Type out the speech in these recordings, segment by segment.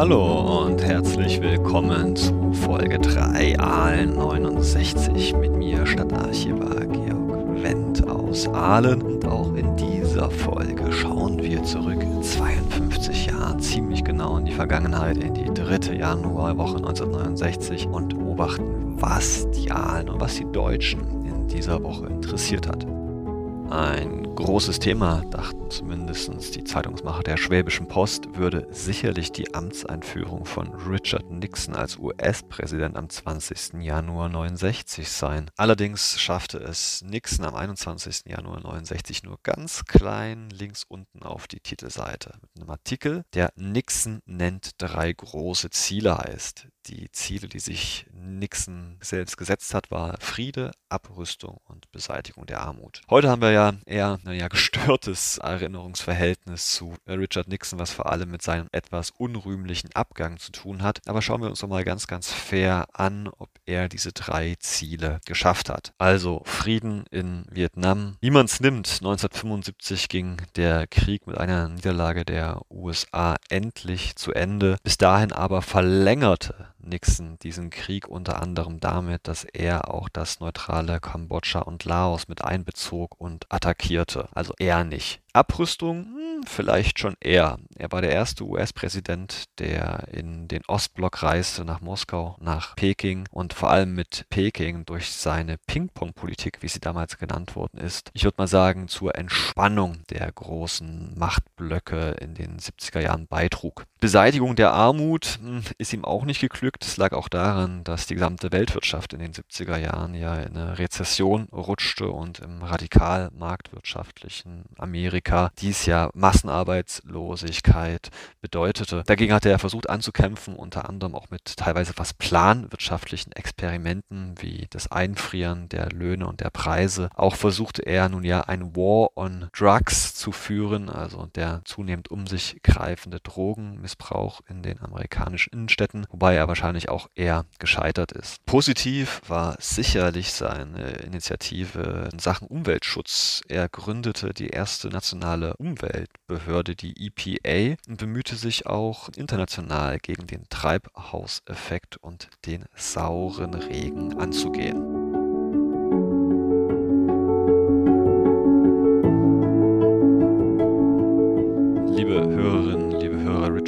Hallo und herzlich willkommen zu Folge 3 Aalen 69 mit mir Stadtarchivar Georg Wendt aus Aalen und auch in dieser Folge schauen wir zurück 52 Jahre ziemlich genau in die Vergangenheit, in die dritte Januarwoche 1969 und beobachten, was die Aalen und was die Deutschen in dieser Woche interessiert hat. Ein großes Thema, dachten zumindest die Zeitungsmacher der Schwäbischen Post, würde sicherlich die Amtseinführung von Richard Nixon als US-Präsident am 20. Januar 69 sein. Allerdings schaffte es Nixon am 21. Januar 69 nur ganz klein links unten auf die Titelseite mit einem Artikel, der Nixon nennt drei große Ziele heißt. Die Ziele, die sich Nixon selbst gesetzt hat, war Friede, Abrüstung und Beseitigung der Armut. Heute haben wir ja eher ein ja, gestörtes Erinnerungsverhältnis zu Richard Nixon, was vor allem mit seinem etwas unrühmlichen Abgang zu tun hat. Aber schauen wir uns doch mal ganz, ganz fair an, ob er diese drei Ziele geschafft hat. Also Frieden in Vietnam. Wie man es nimmt, 1975 ging der Krieg mit einer Niederlage der USA endlich zu Ende. Bis dahin aber verlängerte Nixon diesen Krieg unter anderem damit, dass er auch das neutrale Kambodscha und Laos mit einbezog und attackierte. Also er nicht. Abrüstung, vielleicht schon er. Er war der erste US-Präsident, der in den Ostblock reiste, nach Moskau, nach Peking und vor allem mit Peking durch seine Ping-Pong-Politik, wie sie damals genannt worden ist, ich würde mal sagen, zur Entspannung der großen Machtblöcke in den 70er Jahren beitrug. Beseitigung der Armut hm, ist ihm auch nicht geglückt. Es lag auch daran, dass die gesamte Weltwirtschaft in den 70er Jahren ja in eine Rezession rutschte und im radikal marktwirtschaftlichen Amerika dies ja Massenarbeitslosigkeit bedeutete. Dagegen hatte er versucht anzukämpfen, unter anderem auch mit teilweise fast planwirtschaftlichen Experimenten wie das Einfrieren der Löhne und der Preise. Auch versuchte er nun ja ein War on Drugs zu führen, also der zunehmend um sich greifende Drogenmissbrauch in den amerikanischen Innenstädten, wobei er wahrscheinlich auch eher gescheitert ist. Positiv war sicherlich seine Initiative in Sachen Umweltschutz. Er gründete die erste nationale internationale Umweltbehörde, die EPA, bemühte sich auch international gegen den Treibhauseffekt und den sauren Regen anzugehen.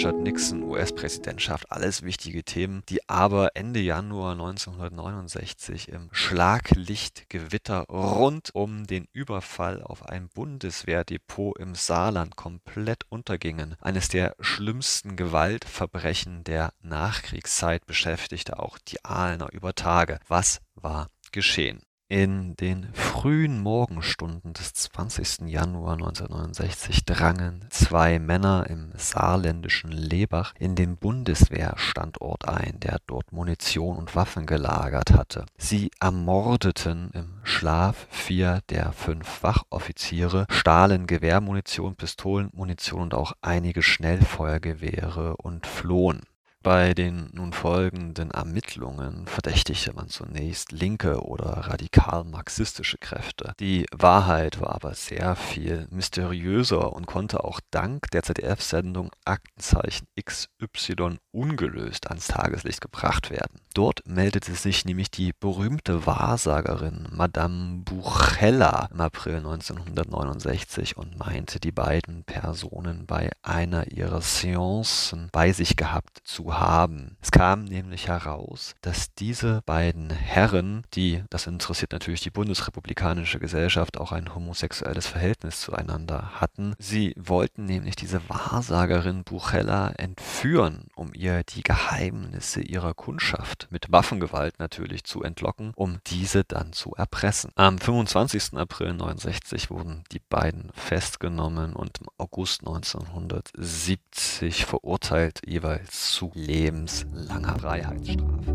Richard Nixon, US-Präsidentschaft, alles wichtige Themen, die aber Ende Januar 1969 im Schlaglichtgewitter rund um den Überfall auf ein Bundeswehrdepot im Saarland komplett untergingen. Eines der schlimmsten Gewaltverbrechen der Nachkriegszeit beschäftigte auch die Aalener über Tage. Was war geschehen? In den frühen Morgenstunden des 20. Januar 1969 drangen zwei Männer im saarländischen Lebach in den Bundeswehrstandort ein, der dort Munition und Waffen gelagert hatte. Sie ermordeten im Schlaf vier der fünf Wachoffiziere, stahlen Gewehrmunition, Pistolenmunition und auch einige Schnellfeuergewehre und flohen. Bei den nun folgenden Ermittlungen verdächtigte man zunächst linke oder radikal-marxistische Kräfte. Die Wahrheit war aber sehr viel mysteriöser und konnte auch dank der ZDF-Sendung Aktenzeichen XY ungelöst ans Tageslicht gebracht werden. Dort meldete sich nämlich die berühmte Wahrsagerin Madame Buchella im April 1969 und meinte, die beiden Personen bei einer ihrer Seancen bei sich gehabt zu haben. Es kam nämlich heraus, dass diese beiden Herren, die, das interessiert natürlich die bundesrepublikanische Gesellschaft, auch ein homosexuelles Verhältnis zueinander hatten, sie wollten nämlich diese Wahrsagerin Buchella entführen, um ihr die Geheimnisse ihrer Kundschaft mit Waffengewalt natürlich zu entlocken, um diese dann zu erpressen. Am 25. April 1969 wurden die beiden festgenommen und im August 1970 verurteilt, jeweils zu lebenslanger Freiheitsstrafe.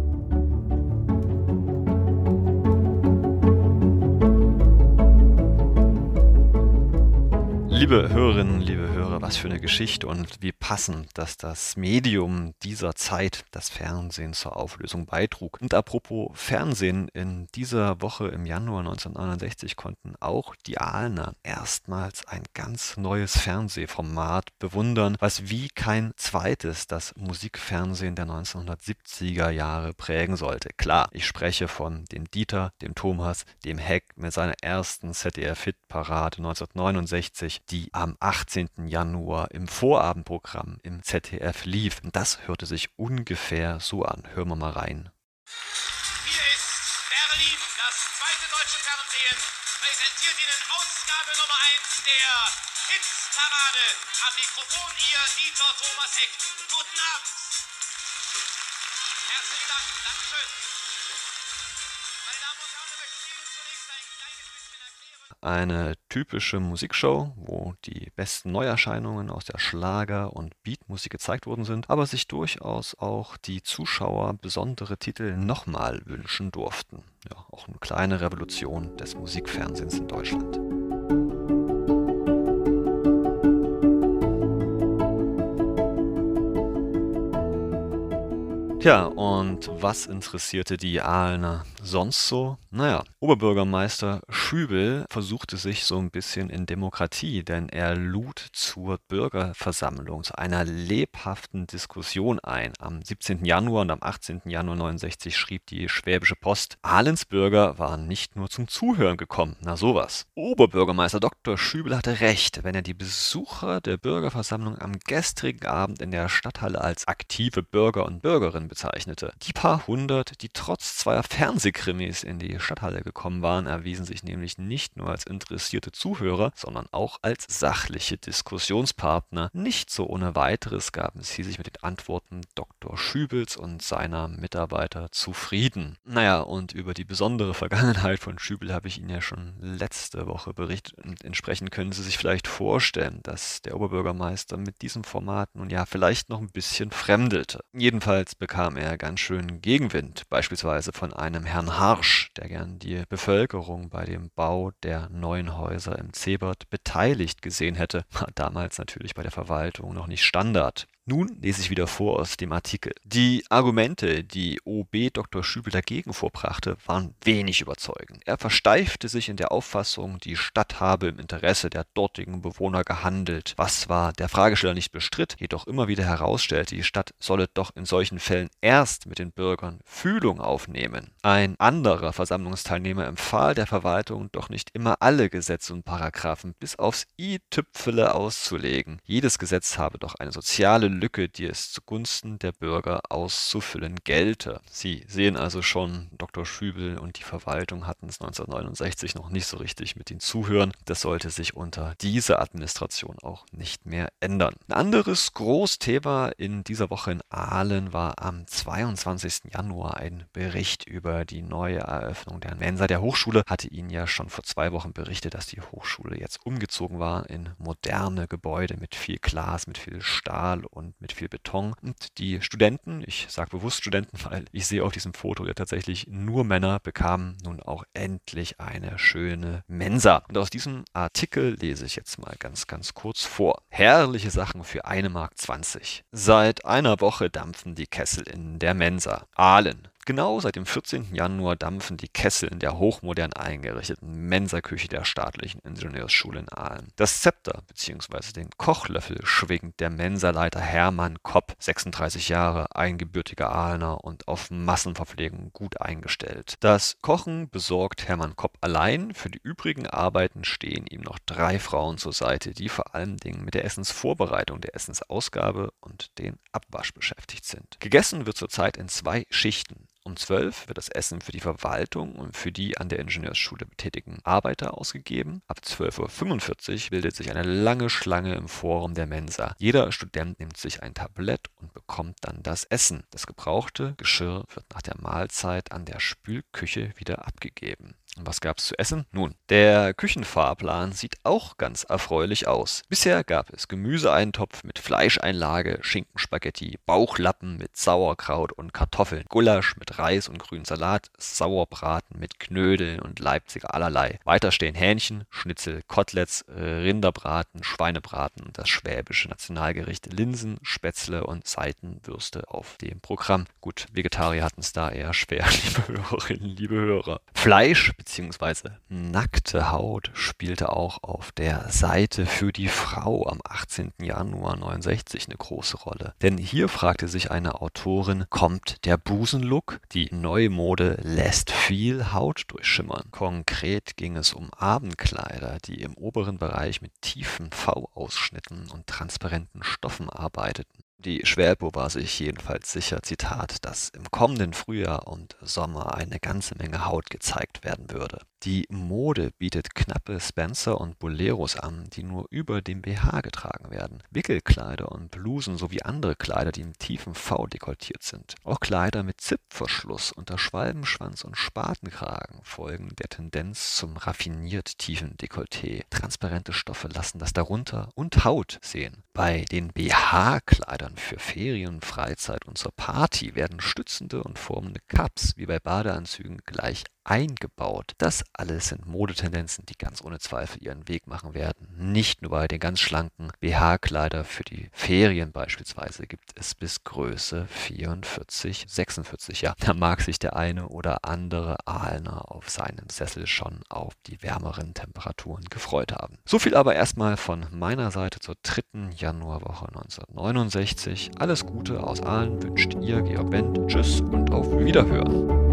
Liebe Hörerinnen, liebe Hörer, was für eine Geschichte und wie passend, dass das Medium dieser Zeit, das Fernsehen, zur Auflösung beitrug. Und apropos Fernsehen, in dieser Woche im Januar 1969 konnten auch die Aalener erstmals ein ganz neues Fernsehformat bewundern, was wie kein zweites das Musikfernsehen der 1970er Jahre prägen sollte. Klar, ich spreche von dem Dieter, dem Thomas, dem Heck mit seiner ersten ZDF-Hit-Parade 1969, die am 18. Januar im Vorabendprogramm im ZDF lief. Und das hörte sich ungefähr so an. Hören wir mal rein. Hier ist Berlin, das zweite deutsche Fernsehen, präsentiert Ihnen Ausgabe Nummer 1 der Hitsparade. Am Mikrofon Ihr Dieter Thomas Heck. Guten Abend. Herzlichen Dank. Dankeschön. Eine typische Musikshow, wo die besten Neuerscheinungen aus der Schlager- und Beatmusik gezeigt worden sind, aber sich durchaus auch die Zuschauer besondere Titel nochmal wünschen durften. Ja, auch eine kleine Revolution des Musikfernsehens in Deutschland. Tja, und was interessierte die Aalener sonst so? Naja, Oberbürgermeister Schübel versuchte sich so ein bisschen in Demokratie, denn er lud zur Bürgerversammlung, zu einer lebhaften Diskussion ein. Am 17. Januar und am 18. Januar 69 schrieb die Schwäbische Post, Ahlens Bürger waren nicht nur zum Zuhören gekommen, na sowas. Oberbürgermeister Dr. Schübel hatte recht, wenn er die Besucher der Bürgerversammlung am gestrigen Abend in der Stadthalle als aktive Bürger und Bürgerinnen bezeichnete. Die paar hundert, die trotz zweier Fernsehkrimis in die Stadthalle gekommen waren, erwiesen sich nämlich nicht nur als interessierte Zuhörer, sondern auch als sachliche Diskussionspartner. Nicht so ohne weiteres gaben sie sich mit den Antworten Dr. Schübels und seiner Mitarbeiter zufrieden. Naja, und über die besondere Vergangenheit von Schübel habe ich Ihnen ja schon letzte Woche berichtet und entsprechend können Sie sich vielleicht vorstellen, dass der Oberbürgermeister mit diesem Format nun ja vielleicht noch ein bisschen fremdelte. Jedenfalls bekam er ganz schön Gegenwind, beispielsweise von einem Herrn Harsch, der gern die Bevölkerung bei dem Bau der neuen Häuser im Zebert beteiligt gesehen hätte. War damals natürlich bei der Verwaltung noch nicht Standard. Nun lese ich wieder vor aus dem Artikel. Die Argumente, die OB Dr. Schübel dagegen vorbrachte, waren wenig überzeugend. Er versteifte sich in der Auffassung, die Stadt habe im Interesse der dortigen Bewohner gehandelt, was zwar der Fragesteller nicht bestritt, jedoch immer wieder herausstellte, die Stadt solle doch in solchen Fällen erst mit den Bürgern Fühlung aufnehmen. Ein anderer Versammlungsteilnehmer empfahl der Verwaltung doch nicht immer alle Gesetze und Paragraphen bis aufs i-Tüpfele auszulegen. Jedes Gesetz habe doch eine soziale Lücke, die es zugunsten der Bürger auszufüllen gelte. Sie sehen also schon, Dr. Schübel und die Verwaltung hatten es 1969 noch nicht so richtig mit den Zuhören. Das sollte sich unter dieser Administration auch nicht mehr ändern. Ein anderes Großthema in dieser Woche in Aalen war am 22. Januar ein Bericht über die neue Eröffnung der Mensa der Hochschule. Hatte Ihnen ja schon vor zwei Wochen berichtet, dass die Hochschule jetzt umgezogen war in moderne Gebäude mit viel Glas, mit viel Stahl und mit viel Beton. Und die Studenten, ich sage bewusst Studenten, weil ich sehe auf diesem Foto ja tatsächlich nur Männer, bekamen nun auch endlich eine schöne Mensa. Und aus diesem Artikel lese ich jetzt mal ganz, ganz kurz vor. Herrliche Sachen für eine Mark 20. Seit einer Woche dampfen die Kessel in der Mensa. Aalen, Genau seit dem 14. Januar dampfen die Kessel in der hochmodern eingerichteten Mensaküche der staatlichen Ingenieursschule in Aalen. Das Zepter bzw. den Kochlöffel schwingt der Mensaleiter Hermann Kopp, 36 Jahre, eingebürtiger Aalener und auf Massenverpflegung gut eingestellt. Das Kochen besorgt Hermann Kopp allein, für die übrigen Arbeiten stehen ihm noch drei Frauen zur Seite, die vor allen Dingen mit der Essensvorbereitung, der Essensausgabe und den Abwasch beschäftigt sind. Gegessen wird zurzeit in zwei Schichten. Um 12 wird das Essen für die Verwaltung und für die an der Ingenieursschule betätigten Arbeiter ausgegeben. Ab 12.45 Uhr bildet sich eine lange Schlange im Forum der Mensa. Jeder Student nimmt sich ein Tablett und bekommt dann das Essen. Das gebrauchte Geschirr wird nach der Mahlzeit an der Spülküche wieder abgegeben. Was gab's zu essen? Nun, der Küchenfahrplan sieht auch ganz erfreulich aus. Bisher gab es Gemüseeintopf mit Fleischeinlage, Schinkenspaghetti, Bauchlappen mit Sauerkraut und Kartoffeln, Gulasch mit Reis und grünen Salat, Sauerbraten mit Knödeln und Leipziger allerlei. Weiter stehen Hähnchen, Schnitzel, Koteletts, Rinderbraten, Schweinebraten und das schwäbische Nationalgericht Linsen, Spätzle und Seitenwürste auf dem Programm. Gut, Vegetarier hatten es da eher schwer, liebe Hörerinnen, liebe Hörer. Fleisch bzw. nackte Haut spielte auch auf der Seite für die Frau am 18. Januar 69 eine große Rolle. Denn hier fragte sich eine Autorin, kommt der Busenlook? Die neue Mode lässt viel Haut durchschimmern. Konkret ging es um Abendkleider, die im oberen Bereich mit tiefen V-Ausschnitten und transparenten Stoffen arbeiteten. Die Schwäbo war sich jedenfalls sicher, Zitat, dass im kommenden Frühjahr und Sommer eine ganze Menge Haut gezeigt werden würde. Die Mode bietet knappe Spencer und Boleros an, die nur über dem BH getragen werden. Wickelkleider und Blusen sowie andere Kleider, die im tiefen V dekoltiert sind. Auch Kleider mit Zipfverschluss unter Schwalbenschwanz und Spatenkragen folgen der Tendenz zum raffiniert tiefen Dekolleté. Transparente Stoffe lassen das darunter und Haut sehen. Bei den BH-Kleidern für Ferien, Freizeit und zur Party werden stützende und formende Cups wie bei Badeanzügen gleich eingebaut. Das alles sind Modetendenzen, die ganz ohne Zweifel ihren Weg machen werden. Nicht nur bei den ganz schlanken BH-Kleider für die Ferien beispielsweise gibt es bis Größe 44, 46. Ja, da mag sich der eine oder andere Ahlner auf seinem Sessel schon auf die wärmeren Temperaturen gefreut haben. So viel aber erstmal von meiner Seite zur dritten Januarwoche 1969. Alles Gute aus Aalen wünscht ihr Georg Wendt. Tschüss und auf Wiederhören.